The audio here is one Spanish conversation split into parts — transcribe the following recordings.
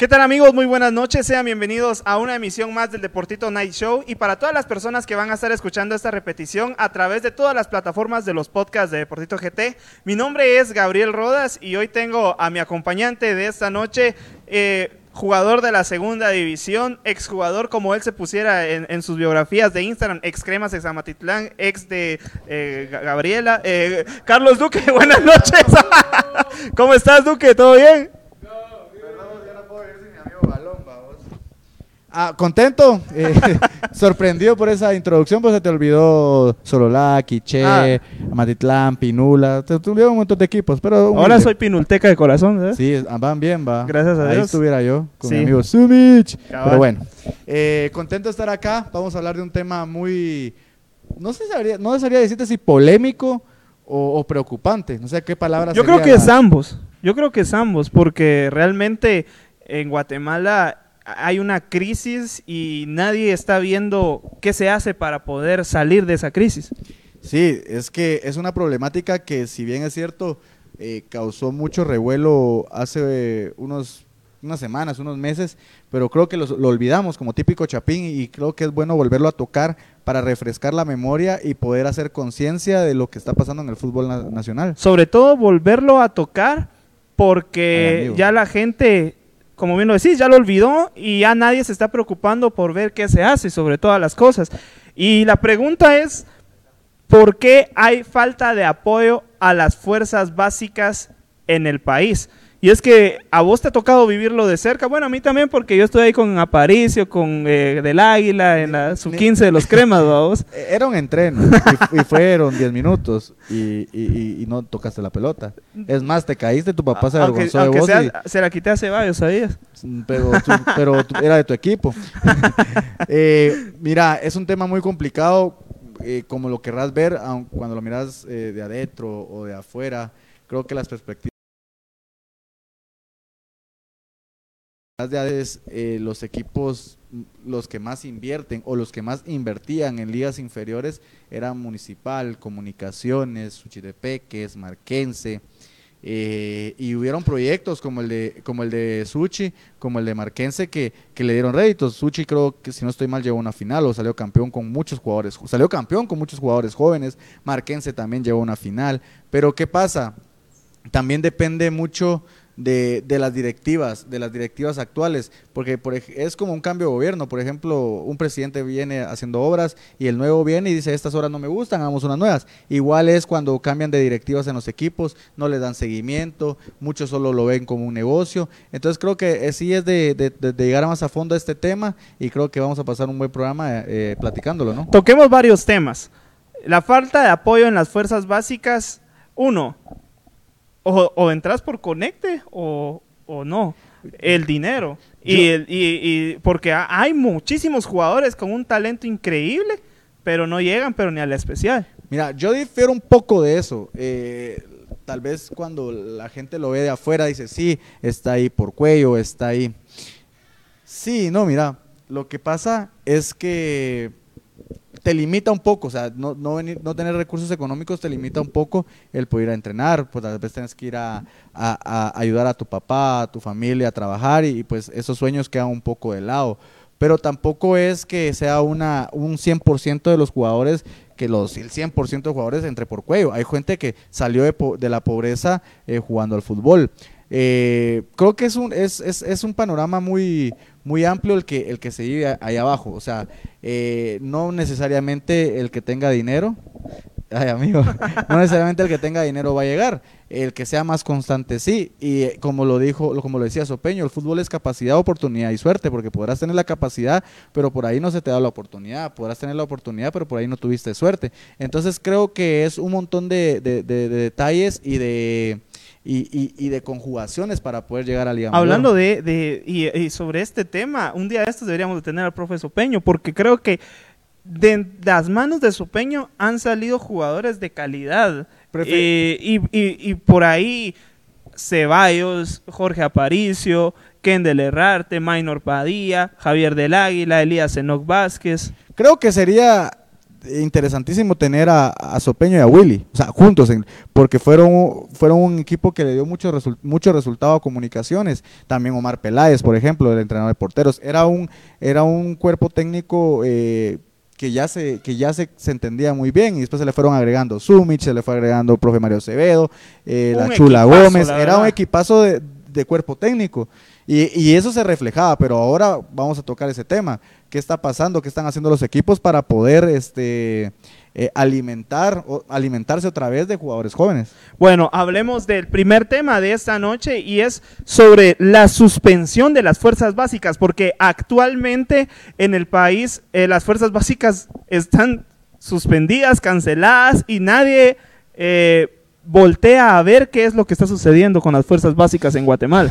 ¿Qué tal amigos? Muy buenas noches, sean bienvenidos a una emisión más del Deportito Night Show y para todas las personas que van a estar escuchando esta repetición a través de todas las plataformas de los podcasts de Deportito GT, mi nombre es Gabriel Rodas y hoy tengo a mi acompañante de esta noche, eh, jugador de la segunda división, exjugador como él se pusiera en, en sus biografías de Instagram, ex Cremas, ex ex de eh, Gabriela, eh, Carlos Duque, buenas noches. ¿Cómo estás Duque? ¿Todo bien? Ah, contento, eh, sorprendido por esa introducción, pues se te olvidó Sololaki, Che, Ah. Matitlán, Pinula, te, olvidó un montón de equipos, pero... Ahora soy pinulteca de corazón, ¿eh? Sí, ah, van bien, va. Gracias a Ahí Dios. estuviera yo con Sí. mi amigo Sumich. Cabal. Pero bueno, eh, contento de estar acá. Vamos a hablar de un tema muy, no sé, sabría, no sabría decirte si polémico o, o preocupante. No sé qué palabra Yo creo que es ambos. Yo creo que es ambos, porque realmente en Guatemala hay una crisis y nadie está viendo qué se hace para poder salir de esa crisis. Sí, es que es una problemática que si bien es cierto, eh, causó mucho revuelo hace unos unas semanas, unos meses, pero creo que los- lo olvidamos como típico chapín y creo que es bueno volverlo a tocar para refrescar la memoria y poder hacer conciencia de lo que está pasando en el fútbol na- nacional. Sobre todo volverlo a tocar porque ya la gente, como bien lo decís, ya lo olvidó y ya nadie se está preocupando por ver qué se hace sobre todas las cosas. Y la pregunta es, ¿por qué hay falta de apoyo a las fuerzas básicas en el país? Y es que a vos te ha tocado vivirlo de cerca, bueno, a mí también porque yo estoy ahí con Aparicio, con eh, Del Águila, en la sub-15 de los cremas, vos. Eh, Era un entreno y, y fueron 10 minutos y, y- y- y no tocaste la pelota. Es más, te caíste, tu papá se aunque avergonzó de aunque vos sea- se la quité a Ceballos, ¿sabías? pero, tú- pero era de tu equipo. Eh, mira, es un tema muy complicado, eh, como lo querrás ver, aun cuando lo miras eh, de adentro o de afuera. Creo que las perspectivas ADES, eh, los equipos, los que más invierten o los que más invertían en ligas inferiores eran Municipal, Comunicaciones, Suchitepeques, Marquense. eh, y hubieron proyectos como el de como el de Suchi, como el de Marquense que, que le dieron réditos. Suchi creo que si no estoy mal llegó a una final o salió campeón con muchos jugadores, salió campeón con muchos jugadores jóvenes. Marquense también llegó a una final. Pero ¿qué pasa? también depende mucho de, de las directivas, de las directivas actuales, porque por, es como un cambio de gobierno. Por ejemplo, un presidente viene haciendo obras y el nuevo viene y dice, estas obras no me gustan, hagamos unas nuevas. Igual es cuando cambian de directivas en los equipos, no les dan seguimiento, muchos solo lo ven como un negocio. Entonces creo que eh, sí es de, de- llegar más a fondo a este tema y creo que vamos a pasar un buen programa eh, platicándolo, ¿no? Toquemos varios temas. La falta de apoyo en las fuerzas básicas, uno, o, o entras por conecte o, o no. El dinero. Y, el- y- y- porque ha- hay muchísimos jugadores con un talento increíble, pero no llegan, pero ni a la especial. Mira, yo difiero un poco de eso. Eh, tal vez cuando la gente lo ve de afuera dice, sí, está ahí por cuello, está ahí. Sí, no, mira, lo que pasa es que te limita un poco, o sea, no, no, venir- no tener recursos económicos te limita un poco el poder a entrenar, pues tal vez tienes que ir a, a- a ayudar a tu papá, a tu familia a trabajar y, pues esos sueños quedan un poco de lado. Pero tampoco es que sea una, un 100% de los jugadores, que los, el 100% de jugadores entre por cuello. Hay gente que salió de, de la pobreza eh, jugando al fútbol. Eh, creo que es un, es, es, es un panorama muy, muy amplio el que, el que se vive ahí abajo. O sea, eh, no necesariamente el que tenga dinero, ay amigo, no necesariamente el que tenga dinero va a llegar. El que sea más constante, sí. Y eh, como lo dijo, como lo decía Sopeño, el fútbol es capacidad, oportunidad y suerte, porque podrás tener la capacidad, pero por ahí no se te da la oportunidad. Podrás tener la oportunidad, pero por ahí no tuviste suerte. Entonces creo que es un montón de- de detalles y de y, y- y de conjugaciones para poder llegar a Liga. Hablando de, de- y, y sobre este tema, un día de estos deberíamos de tener al profe Sopeño, porque creo que de las manos de Sopeño han salido jugadores de calidad. Eh, y, y- y por ahí Ceballos, Jorge Aparicio, Kendall Herrarte, Maynor Padilla, Javier del Águila, Elías Enoc Vázquez. Creo que sería interesantísimo tener a, a Sopeño y a Willy, o sea, juntos, en- porque fueron, fueron un equipo que le dio mucho, resul- mucho resultado a comunicaciones. También Omar Peláez, por ejemplo, el entrenador de porteros. Era un, era un cuerpo técnico eh, que ya, se, que ya se, se entendía muy bien y después se le fueron agregando Sumich, se le fue agregando el profe Mario Acevedo, eh, la Chula equipazo, Gómez. la Era un equipazo de, de cuerpo técnico. Y, eso se reflejaba, pero ahora vamos a tocar ese tema. ¿Qué está pasando? ¿Qué están haciendo los equipos para poder este, eh, alimentar o alimentarse otra vez de jugadores jóvenes? Bueno, hablemos del primer tema de esta noche y es sobre la suspensión de las fuerzas básicas, porque actualmente en el país eh, las fuerzas básicas están suspendidas, canceladas y nadie eh, voltea a ver qué es lo que está sucediendo con las fuerzas básicas en Guatemala.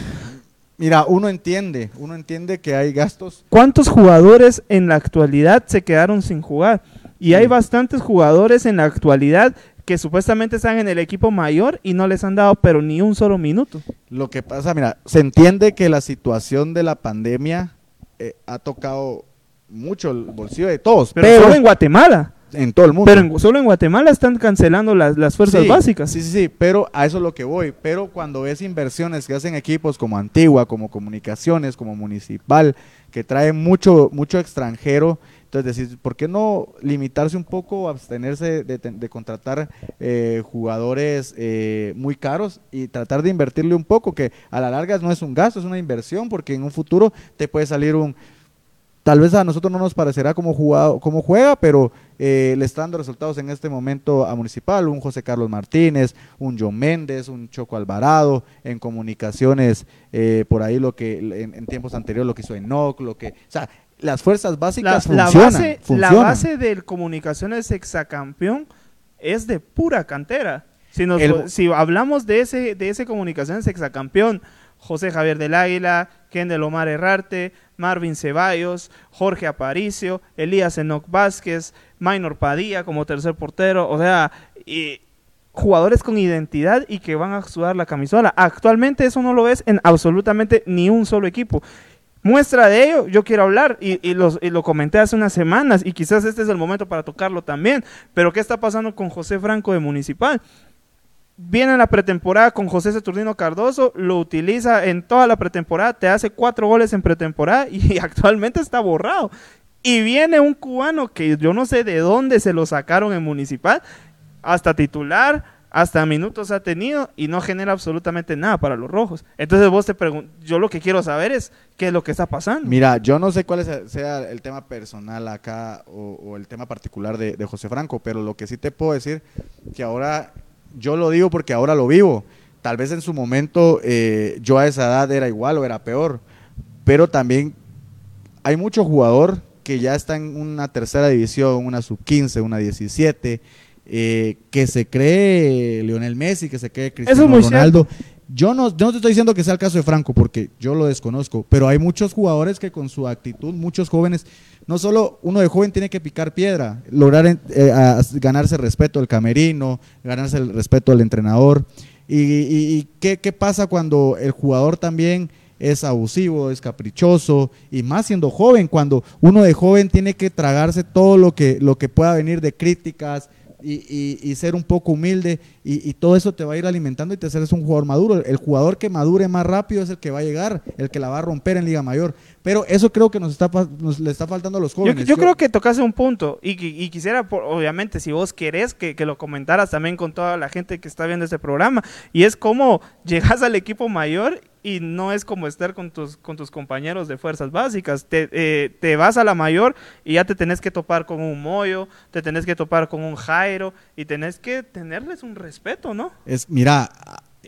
Mira, uno entiende, uno entiende que hay gastos. ¿Cuántos jugadores en la actualidad se quedaron sin jugar? Y hay bastantes jugadores en la actualidad que supuestamente están en el equipo mayor y no les han dado pero ni un solo minuto. Lo que pasa, mira, se entiende que la situación de la pandemia eh, ha tocado mucho el bolsillo de todos, Pero, pero, solo en Guatemala. En todo el mundo. Pero en- solo en Guatemala están cancelando las, las fuerzas Sí, básicas. Sí, sí, sí, pero a eso es lo que voy. Pero cuando ves inversiones que hacen equipos como Antigua, como Comunicaciones, como Municipal, que traen mucho, mucho extranjero, entonces decís, ¿por qué no limitarse un poco, abstenerse de, de- de contratar eh, jugadores eh, muy caros y tratar de invertirle un poco, que a la larga no es un gasto, es una inversión, porque en un futuro te puede salir un... Tal vez a nosotros no nos parecerá como, jugado, como juega, pero eh, le está dando resultados en este momento a Municipal, un José Carlos Martínez, un John Méndez, un Choco Alvarado, en comunicaciones, eh, por ahí lo que en, en tiempos anteriores lo que hizo Enoch, lo que, o sea, las fuerzas básicas la funcionan, base, la base del Comunicaciones Exacampeón es de pura cantera. Si, nos- El- si hablamos de ese, de ese Comunicaciones Exacampeón, José Javier del Águila, Kendall Omar Herrarte, Marvin Ceballos, Jorge Aparicio, Elías Enoc Vázquez, Maynor Padilla como tercer portero, o sea, y jugadores con identidad y que van a sudar la camisola. Actualmente eso no lo ves en absolutamente ni un solo equipo. Muestra de ello, yo quiero hablar y, y los- y lo comenté hace unas semanas y quizás este es el momento para tocarlo también, pero ¿qué está pasando con José Franco de Municipal? Viene la pretemporada con José Saturnino Cardoso, lo utiliza en toda la pretemporada, te hace cuatro goles en pretemporada y actualmente está borrado. Y viene un cubano que yo no sé de dónde se lo sacaron en Municipal, hasta titular, hasta minutos ha tenido y no genera absolutamente nada para los rojos. Entonces vos te preguntas, yo lo que quiero saber es qué es lo que está pasando. Mira, yo no sé cuál sea el tema personal acá o, o el tema particular de, de José Franco, pero lo que sí te puedo decir que ahora, yo lo digo porque ahora lo vivo. Tal vez en su momento eh, yo a esa edad era igual o era peor, pero también hay mucho jugador que ya está en una tercera división, una sub-15, una 17, eh, que se cree Lionel Messi, que se cree Cristiano muy Ronaldo. Yo no, yo no te estoy diciendo que sea el caso de Franco, porque yo lo desconozco, pero hay muchos jugadores que con su actitud, muchos jóvenes, no solo uno de joven tiene que picar piedra, lograr eh, ganarse el respeto del camerino, ganarse el respeto del entrenador. ¿Y, y- y qué, pasa cuando el jugador también es abusivo, es caprichoso, y más siendo joven, cuando uno de joven tiene que tragarse todo lo que, lo que pueda venir de críticas, y ser un poco humilde y, y todo eso te va a ir alimentando y te haces un jugador maduro. El jugador que madure más rápido es el que va a llegar, el que la va a romper en Liga Mayor. Pero eso creo que nos está nos le está faltando a los jóvenes. yo creo que tocaste un punto y, qui- y quisiera, por- obviamente, si vos querés que, que lo comentaras también con toda la gente que está viendo este programa, y es cómo llegas al equipo mayor y no es como estar con tus, con tus compañeros de fuerzas básicas. Te, eh, te vas a la mayor y ya te tenés que topar con un Moyo, te tenés que topar con un Jairo y tenés que tenerles un respeto, ¿no? Es, mira,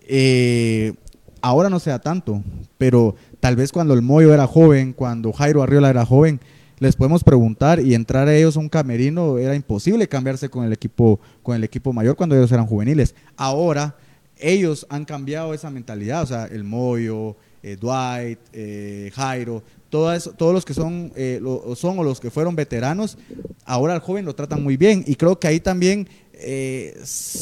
eh, ahora no sea tanto, pero tal vez cuando el Moyo era joven, cuando Jairo Arriola era joven, les podemos preguntar y entrar a ellos a un camerino era imposible cambiarse con el equipo con el equipo mayor cuando ellos eran juveniles. Ahora ellos han cambiado esa mentalidad, o sea, el Moyo, eh, Dwight, eh, Jairo, todo eso- todos los que son, eh, lo- son o los que fueron veteranos, ahora al joven lo tratan muy bien y creo que ahí también eh,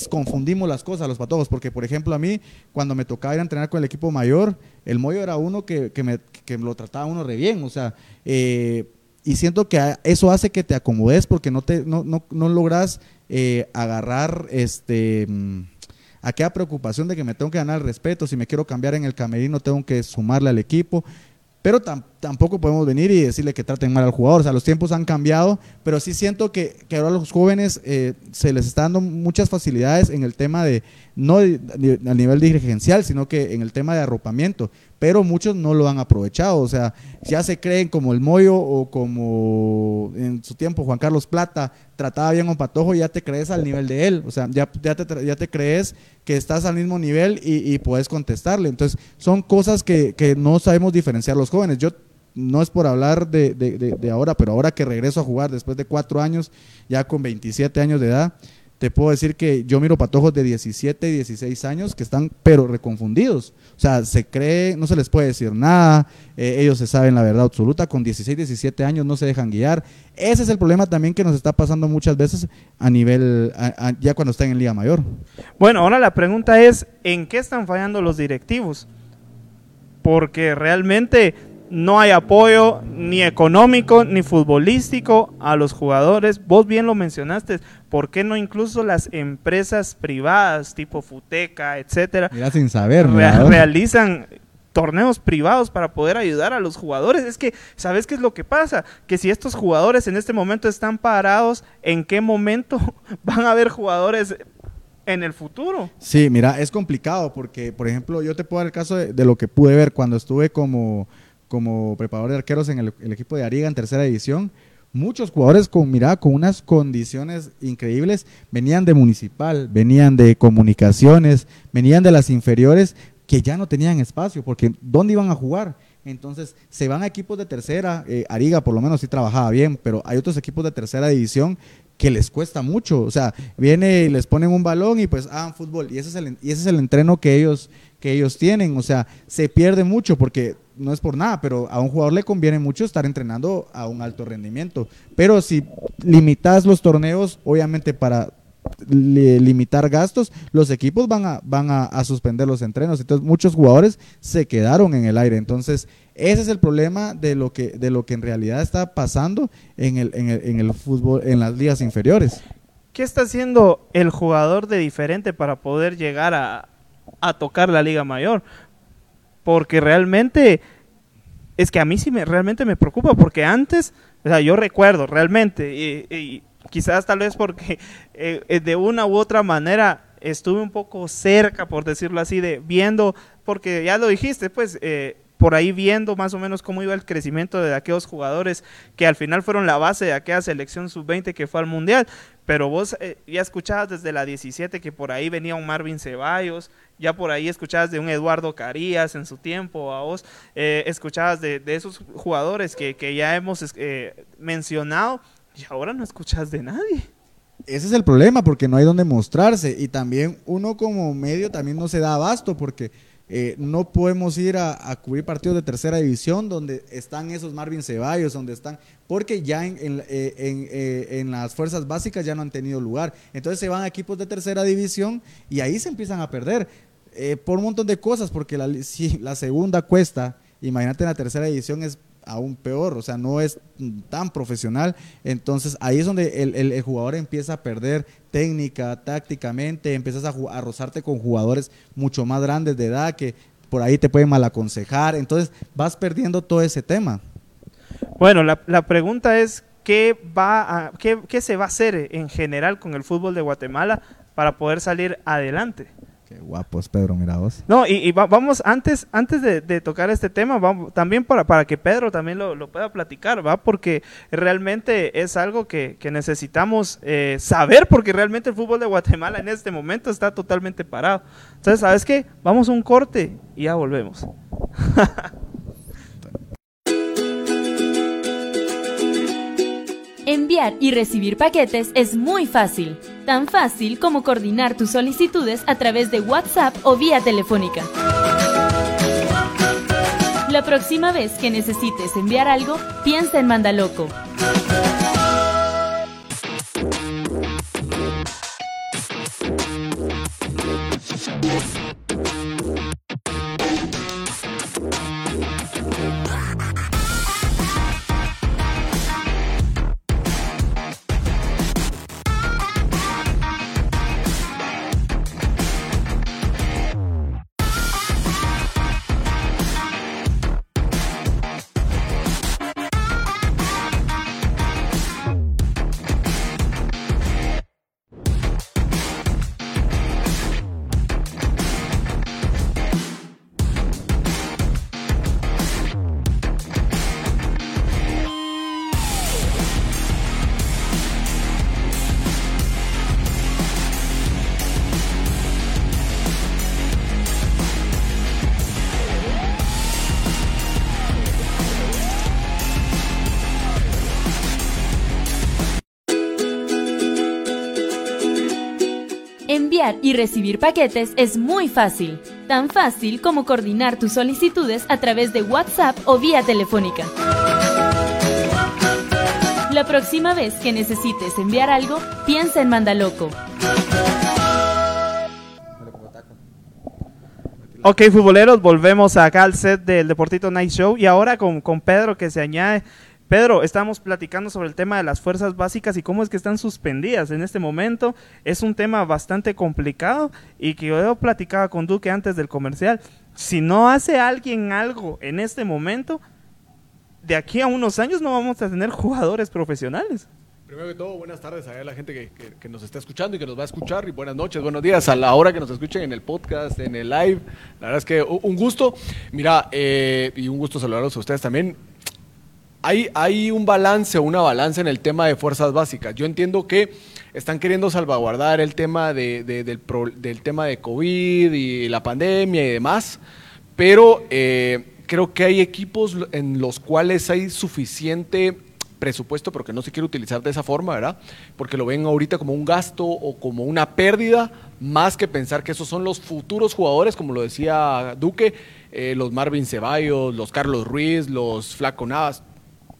confundimos las cosas, los patojos, porque por ejemplo a mí, cuando me tocaba ir a entrenar con el equipo mayor, el Moyo era uno que, que me, que lo trataba uno re bien, o sea, eh, y siento que eso hace que te acomodes porque no, te, no, no, no logras eh, agarrar este... mm, aquella preocupación de que me tengo que ganar el respeto, si me quiero cambiar en el camerino tengo que sumarle al equipo, pero tam- tampoco podemos venir y decirle que traten mal al jugador, o sea, los tiempos han cambiado, pero sí siento que, que ahora los jóvenes eh, se les está dando muchas facilidades en el tema de, no a nivel dirigencial, sino que en el tema de arropamiento, pero muchos no lo han aprovechado, o sea, ya se creen como el Moyo o como en su tiempo Juan Carlos Plata trataba bien a un patojo, ya te crees al nivel de él, o sea, ya, ya, te, ya te crees que estás al mismo nivel y, y puedes contestarle. Entonces, son cosas que, que no sabemos diferenciar los jóvenes. Yo no es por hablar de- de ahora, pero ahora que regreso a jugar después de cuatro años, ya con 27 años de edad, te puedo decir que yo miro patojos de 17 y 16 años que están pero reconfundidos. O sea, se cree, no se les puede decir nada, eh, ellos se saben la verdad absoluta, con 16, 17 años no se dejan guiar. Ese es el problema también que nos está pasando muchas veces a nivel, ya cuando están en Liga Mayor. Bueno, ahora la pregunta es, ¿en qué están fallando los directivos? Porque realmente no hay apoyo ni económico ni futbolístico a los jugadores. Vos bien lo mencionaste, ¿por qué no incluso las empresas privadas tipo Futeca, etcétera, Mira, sin saber, realizan torneos privados para poder ayudar a los jugadores. Es que, ¿sabes qué es lo que pasa? Que si estos jugadores en este momento están parados, ¿en qué momento van a haber jugadores en el futuro? Sí, mira, es complicado porque, por ejemplo, yo te puedo dar el caso de, de lo que pude ver cuando estuve como, como preparador de arqueros en el, equipo de Ariga en tercera división. Muchos jugadores con, mira, con unas condiciones increíbles, venían de municipal, venían de comunicaciones, venían de las inferiores que ya no tenían espacio, porque ¿dónde iban a jugar? Entonces se van a equipos de tercera, eh, Ariga por lo menos sí trabajaba bien, pero hay otros equipos de tercera división que les cuesta mucho, o sea, viene y les ponen un balón y pues hagan fútbol, y ese es el, y ese es el entreno que ellos, que ellos tienen, o sea, se pierde mucho porque no es por nada, pero a un jugador le conviene mucho estar entrenando a un alto rendimiento, pero si limitas los torneos, obviamente para li- limitar gastos, los equipos van a, suspender los entrenos. Entonces, muchos jugadores se quedaron en el aire. Entonces, ese es el problema de lo que, de lo que en realidad está pasando en el, en el, en el fútbol, en las ligas inferiores. ¿Qué está haciendo el jugador de diferente para poder llegar a tocar la Liga Mayor? Porque realmente es que a mí sí me realmente me preocupa porque antes, o sea, yo recuerdo realmente y, y quizás tal vez porque eh, eh, de una u otra manera estuve un poco cerca, por decirlo así, de viendo, porque ya lo dijiste, pues eh, por ahí viendo más o menos cómo iba el crecimiento de aquellos jugadores que al final fueron la base de aquella selección sub-20 que fue al Mundial. Pero vos eh, ya escuchabas desde la 17 que por ahí venía un Marvin Ceballos, ya por ahí escuchabas de un Eduardo Carías en su tiempo, a vos eh, escuchabas de, esos jugadores que, que ya hemos eh, mencionado y ahora no escuchas de nadie. Ese es el problema, porque no hay donde mostrarse. Y también uno como medio también no se da abasto, porque eh, no podemos ir a, a cubrir partidos de tercera división donde están esos Marvin Ceballos, donde están, porque ya en, en, eh, en, eh, en las fuerzas básicas ya no han tenido lugar. Entonces se van a equipos de tercera división y ahí se empiezan a perder eh, por un montón de cosas, porque la, si la segunda cuesta, imagínate en la tercera división es aún peor, o sea, no es tan profesional. Entonces ahí es donde el, jugador empieza a perder técnica, tácticamente, empiezas a, a rozarte con jugadores mucho más grandes de edad que por ahí te pueden mal aconsejar. Entonces vas perdiendo todo ese tema. Bueno, la, pregunta es, ¿qué, va a, ¿qué se va a hacer en general con el fútbol de Guatemala para poder salir adelante? Qué guapos, Pedro, mira vos. No, y, y va- vamos, antes, antes de, de tocar este tema, vamos, también para, para que Pedro también lo, lo pueda platicar, ¿va? Porque realmente es algo que, que necesitamos eh, saber, porque realmente el fútbol de Guatemala en este momento está totalmente parado. Entonces, ¿sabes qué? Vamos a un corte y ya volvemos. Enviar y recibir paquetes es muy fácil. Tan fácil como coordinar tus solicitudes a través de WhatsApp o vía telefónica. La próxima vez que necesites enviar algo, piensa en Mandaloco. Y recibir paquetes es muy fácil, tan fácil como coordinar tus solicitudes a través de WhatsApp o vía telefónica. La próxima vez que necesites enviar algo, piensa en Mandaloco. Ok, futboleros, volvemos acá al set del Deportito Night Show y ahora con, con Pedro que se añade. Pedro, estamos platicando sobre el tema de las fuerzas básicas y cómo es que están suspendidas en este momento. Es un tema bastante complicado y que yo platicaba con Duque antes del comercial. Si no hace alguien algo en este momento, de aquí a unos años no vamos a tener jugadores profesionales. Primero que todo, buenas tardes a la gente que, que, que, nos está escuchando y que nos va a escuchar. Y buenas noches, buenos días a la hora que nos escuchen en el podcast, en el live. La verdad es que un gusto. Mira, eh, y un gusto saludarlos a ustedes también. Hay, un balance, una balanza en el tema de fuerzas básicas. Yo entiendo que están queriendo salvaguardar el tema de, de, del, tema de COVID y la pandemia y demás, pero eh, creo que hay equipos en los cuales hay suficiente presupuesto, pero que no se quiere utilizar de esa forma, ¿verdad? Porque lo ven ahorita como un gasto o como una pérdida, más que pensar que esos son los futuros jugadores, como lo decía Duque, eh, los Marvin Ceballos, los Carlos Ruiz, los Flaco Navas,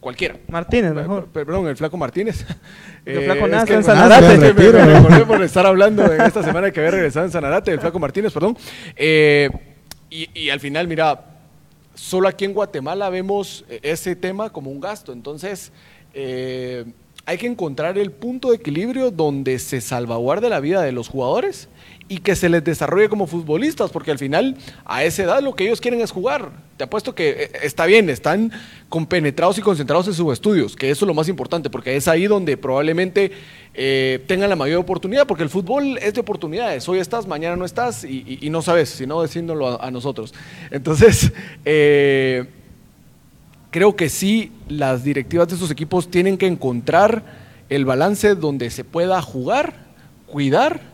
cualquiera. Martínez, mejor. Perdón, el Flaco Martínez. El Flaco Navas es en Sanarate. Me, recordé por estar hablando en esta semana que había regresado en Sanarate, el Flaco Martínez, perdón. Eh, y, y al final, mira, solo aquí en Guatemala vemos ese tema como un gasto. Entonces, eh, hay que encontrar el punto de equilibrio donde se salvaguarde la vida de los jugadores y que se les desarrolle como futbolistas, porque al final a esa edad lo que ellos quieren es jugar. Te apuesto que eh, está bien, están compenetrados y concentrados en sus estudios, que eso es lo más importante, porque es ahí donde probablemente eh, tengan la mayor oportunidad, porque el fútbol es de oportunidades. Hoy estás, mañana no estás y, no sabes, sino decíndolo a, nosotros. Entonces, eh, creo que sí, las directivas de estos equipos tienen que encontrar el balance donde se pueda jugar, cuidar,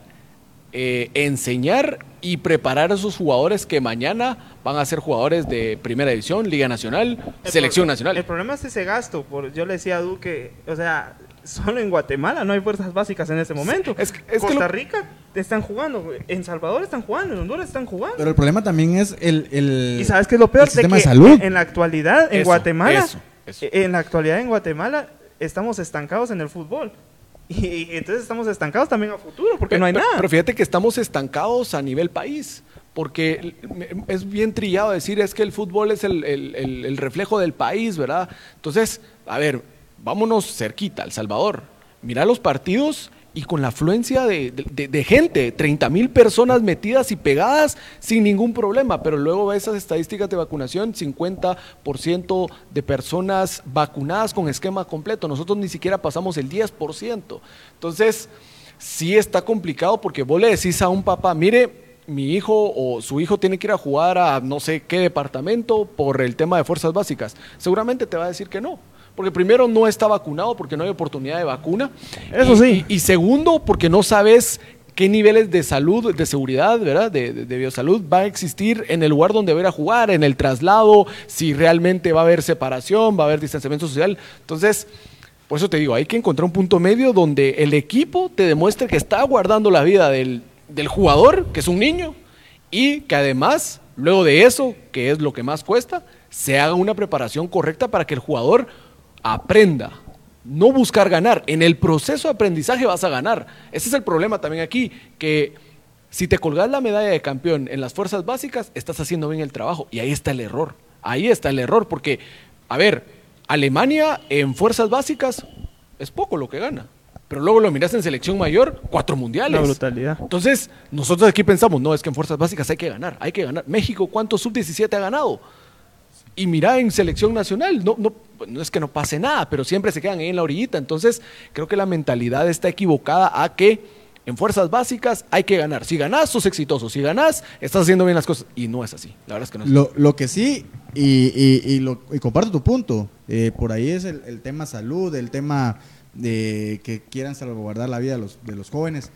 eh, enseñar y preparar a esos jugadores que mañana van a ser jugadores de primera división, Liga Nacional, El Selección pro- Nacional. El problema es ese gasto. Por, yo le decía a Duque, o sea, solo en Guatemala no hay fuerzas básicas en este momento. Es que- es que Costa lo- Rica están jugando, en Salvador están jugando, en Honduras están jugando. Pero el problema también es el, el, y sabes qué es lo peor el sistema de de que salud. en la actualidad en Eso, Guatemala, eso, eso. en la actualidad en Guatemala estamos estancados en el fútbol. Y, y entonces estamos estancados también a futuro porque no hay nada. Pero fíjate que estamos estancados a nivel país, porque es bien trillado decir es que el fútbol es el, el- el- el reflejo del país, ¿verdad? Entonces, a ver, vámonos cerquita, El Salvador. Mira los partidos y con la afluencia de, gente, 30 mil personas metidas y pegadas sin ningún problema, pero luego ves esas estadísticas de vacunación, 50% de personas vacunadas con esquema completo, nosotros ni siquiera pasamos el 10%. Entonces, sí está complicado porque vos le decís a un papá, mire, mi hijo o su hijo tiene que ir a jugar a no sé qué departamento por el tema de fuerzas básicas. Seguramente te va a decir que no. Porque primero no está vacunado porque no hay oportunidad de vacuna. Eso Y- sí. Y, y segundo porque no sabes qué niveles de salud, de seguridad, ¿verdad? De, de- de biosalud va a existir en el lugar donde va a ir a jugar, en el traslado, si realmente va a haber separación, va a haber distanciamiento social. Entonces, Por eso te digo, hay que encontrar un punto medio donde el equipo te demuestre que está guardando la vida del, del jugador, que es un niño, y que además, luego de eso, que es lo que más cuesta, se haga una preparación correcta para que el jugador aprenda. No buscar ganar. En el proceso de aprendizaje vas a ganar. Ese es el problema también aquí, que si te colgas la medalla de campeón en las fuerzas básicas, estás haciendo bien el trabajo. Y ahí está el error. Ahí está el error, porque, a ver, Alemania en fuerzas básicas es poco lo que gana. Pero luego lo miras en selección mayor, cuatro mundiales. Una brutalidad. Entonces, nosotros aquí pensamos, no, es que en fuerzas básicas hay que ganar, hay que ganar. México, ¿cuántos sub-17 ha ganado? Y mira en selección nacional, no, no, no es que no pase nada, pero siempre se quedan ahí en la orillita. Entonces, creo que la mentalidad está equivocada a que en fuerzas básicas hay que ganar. Si ganás, sos exitoso. Si ganás, estás haciendo bien las cosas. Y no es así. La verdad es que no es Lo, lo que sí, y, y- y lo- y comparto tu punto, eh, por ahí es el, el tema salud, el tema de que quieran salvaguardar la vida de los, de los jóvenes,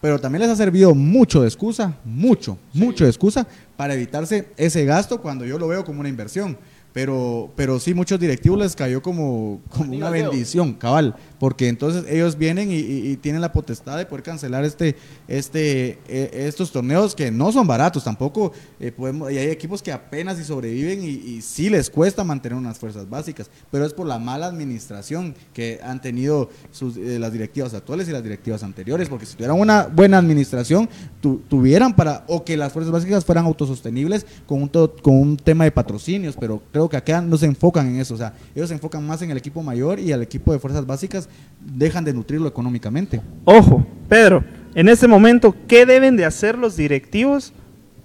pero también les ha servido mucho de excusa, mucho, mucho de excusa para evitarse ese gasto cuando yo lo veo como una inversión. Pero, pero sí, muchos directivos les cayó como, como una bendición, cabal, porque entonces ellos vienen y, y- y tienen la potestad de poder cancelar este, este, eh, estos torneos que no son baratos tampoco. eh, podemos, y hay equipos que apenas si sobreviven y, y sí les cuesta mantener unas fuerzas básicas, pero es por la mala administración que han tenido sus, eh, las directivas actuales y las directivas anteriores, porque si tuvieran una buena administración, tu- tuvieran para, o que las fuerzas básicas fueran autosostenibles con un, to- con un tema de patrocinios, pero creo que acá no se enfocan en eso, o sea, ellos se enfocan más en el equipo mayor y al equipo de fuerzas básicas dejan de nutrirlo económicamente. Ojo, Pedro, en este momento, ¿qué deben de hacer los directivos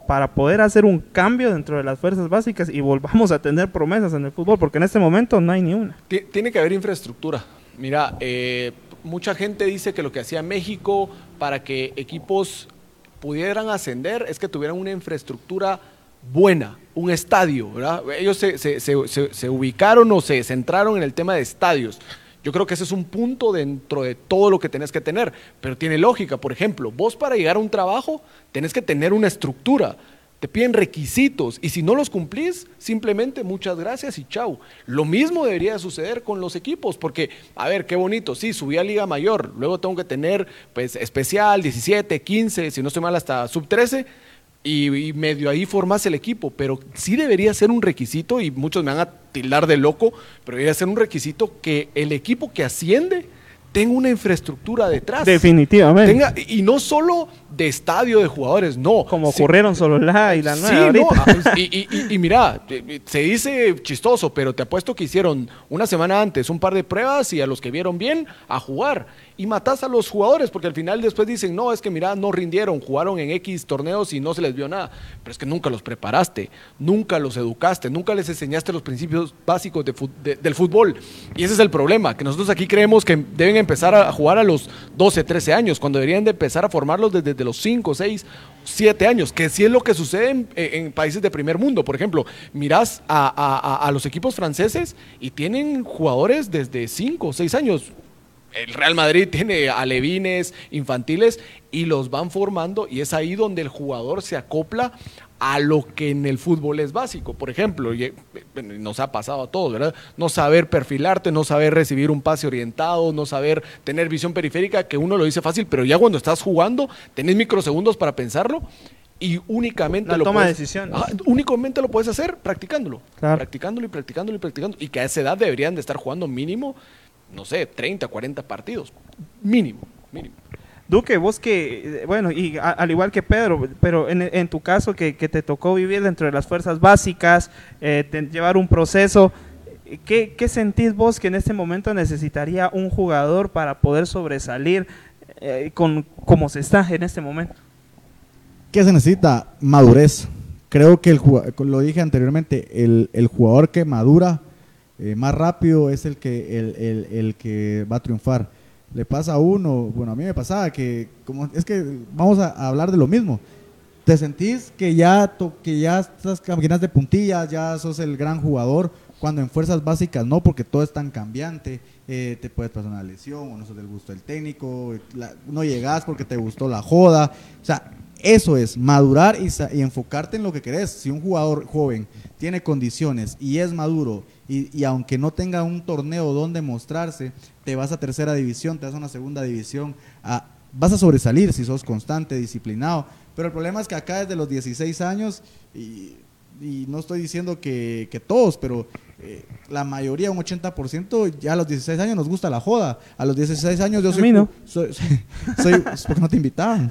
para poder hacer un cambio dentro de las fuerzas básicas y volvamos a tener promesas en el fútbol? Porque en este momento no hay ni una. Ti- Tiene que haber infraestructura. Mira, eh, mucha gente dice que lo que hacía México para que equipos pudieran ascender es que tuvieran una infraestructura buena, un estadio, ¿verdad? Ellos se, se- se- se- ubicaron o se centraron en el tema de estadios. Yo creo que ese es un punto dentro de todo lo que tenés que tener, pero tiene lógica. Por ejemplo, vos para llegar a un trabajo tenés que tener una estructura. Te piden requisitos y si no los cumplís, simplemente muchas gracias y chau. Lo mismo debería de suceder con los equipos, porque, a ver, qué bonito, sí, subí a Liga Mayor, luego tengo que tener, pues, especial, 17, 15, si no estoy mal, hasta sub 13, y, y medio ahí formas el equipo, pero sí debería ser un requisito, y muchos me van a tildar de loco, pero debería ser un requisito que el equipo que asciende tenga una infraestructura detrás. Definitivamente. Tenga, y no solo de estadio de jugadores, no. Como Sí, ocurrieron solo la y la Sí, nueva no, ahorita. ah, y, y- y- y mira, eh, se dice chistoso, pero te apuesto que hicieron una semana antes un par de pruebas y a los que vieron bien a jugar. Y matas a los jugadores, porque al final después dicen, no, es que mira, no rindieron, jugaron en X torneos y no se les vio nada. Pero es que nunca los preparaste, nunca los educaste, nunca les enseñaste los principios básicos del fútbol. Y ese es el problema, que nosotros aquí creemos que deben empezar a jugar a los 12, 13 años, cuando deberían de empezar a formarlos desde, los 5, 6, 7 años, que sí es lo que sucede en, países de primer mundo. Por ejemplo, mirás a, a- los equipos franceses y tienen jugadores desde 5, 6 años. El Real Madrid tiene alevines, infantiles y los van formando y es ahí donde el jugador se acopla a lo que en el fútbol es básico. Por ejemplo, eh, nos ha pasado a todos, ¿verdad? No saber perfilarte, no saber recibir un pase orientado, no saber tener visión periférica, que uno lo dice fácil, pero ya cuando estás jugando, tenés microsegundos para pensarlo y únicamente La lo toma de puedes- únicamente lo puedes hacer practicándolo. Claro. Practicándolo y practicándolo y practicando. Y que a esa edad deberían de estar jugando mínimo, no sé, 30, 40 partidos. Mínimo, mínimo. Duque, vos que, eh, bueno, y a- al igual que Pedro, pero en, en tu caso que, que te tocó vivir dentro de las fuerzas básicas, eh, te- llevar un proceso, eh, ¿qué, ¿qué sentís vos que en este momento necesitaría un jugador para poder sobresalir eh, con como se está en este momento? ¿Qué se necesita? Madurez. Creo que el lo dije anteriormente, el, el jugador que madura eh, más rápido es el que, el, el- el que va a triunfar. Le pasa a uno, bueno, a mí me pasaba que, como es que vamos a, hablar de lo mismo. Te sentís que ya, to- que ya estás caminas de puntillas, ya sos el gran jugador, cuando en fuerzas básicas no, porque todo es tan cambiante. eh, te puedes pasar una lesión o no sos del gusto del técnico, la- no llegas porque te gustó la joda. O sea, eso es, madurar y, enfocarte en lo que querés. Si un jugador joven tiene condiciones y es maduro, y, aunque no tenga un torneo donde mostrarse, te vas a tercera división, te vas a una segunda división, vas a sobresalir si sos constante, disciplinado. Pero el problema es que acá desde los 16 años, y, no estoy diciendo que todos, pero eh, la mayoría, un 80%, ya a los 16 años nos gusta la joda. A los 16 años yo A soy... mí no. soy, soy, es porque no te invitaban.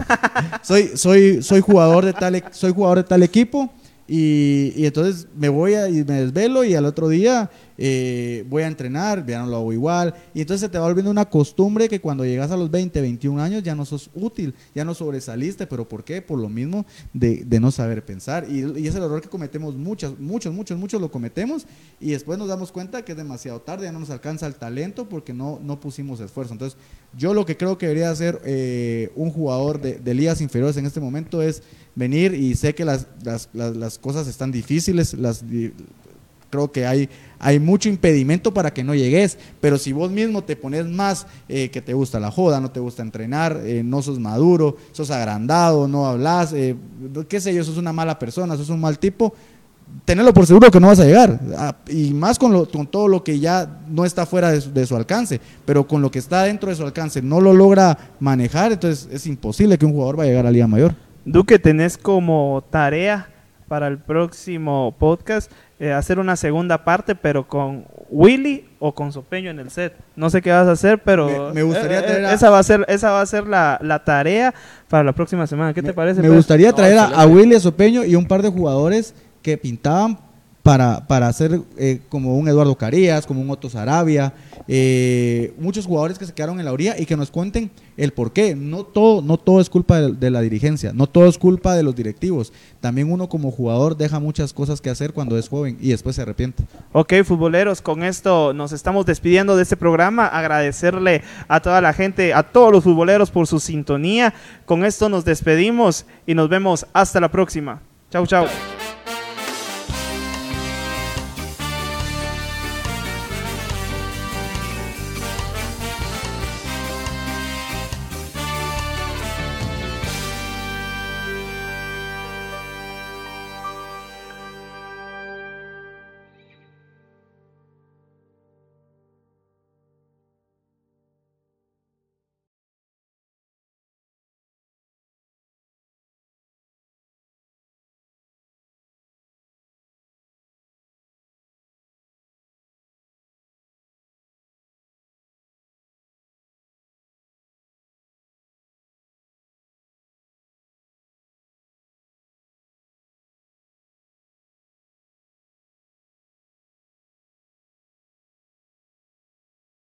soy, soy, soy jugador de tal, e- soy jugador de tal equipo y, entonces me voy a, y me desvelo y al otro día eh, voy a entrenar, ya no lo hago igual. Y entonces se te va volviendo una costumbre que cuando llegas a los 20, 21 años ya no sos útil, ya no sobresaliste. ¿Pero por qué? Por lo mismo de, no saber pensar. Y, es el error que cometemos muchos, muchos, muchos, muchos lo cometemos y después nos damos cuenta que es demasiado tarde, ya no nos alcanza el talento porque no, no pusimos esfuerzo. Entonces, yo lo que creo que debería hacer eh, un jugador de ligas inferiores en este momento es venir y sé que las, las, las, cosas están difíciles, las, creo que hay, hay mucho impedimento para que no llegues, pero si vos mismo te pones más eh, que te gusta la joda, no te gusta entrenar, eh, no sos maduro, sos agrandado, no hablas, eh, qué sé yo, sos una mala persona, sos un mal tipo, tenerlo por seguro que no vas a llegar. Ah, y más con, lo- con todo lo que ya no está fuera de su, de su alcance, pero con lo que está dentro de su alcance no lo logra manejar, entonces es imposible que un jugador vaya a llegar a Liga Mayor. Duque, tenés como tarea para el próximo podcast eh, hacer una segunda parte, pero con Willy o con Sopeño en el set. No sé qué vas a hacer, pero Me- me gustaría eh, eh, traer a- esa va a ser esa va a ser la, la tarea para la próxima semana. ¿Qué te parece? Me gustaría No, traer a, a. Willy Sopeño y un par de jugadores que pintaban para, para hacer eh, como un Eduardo Carías, como un Otto Sarabia, eh, muchos jugadores que se quedaron en la orilla y que nos cuenten el por qué. No todo, no todo es culpa de, de la dirigencia, no todo es culpa de los directivos. También uno como jugador deja muchas cosas que hacer cuando es joven y después se arrepiente. Ok, futboleros, con esto nos estamos despidiendo de este programa. Agradecerle a toda la gente, a todos los futboleros por su sintonía. Con esto nos despedimos y nos vemos hasta la próxima. Chau, chau.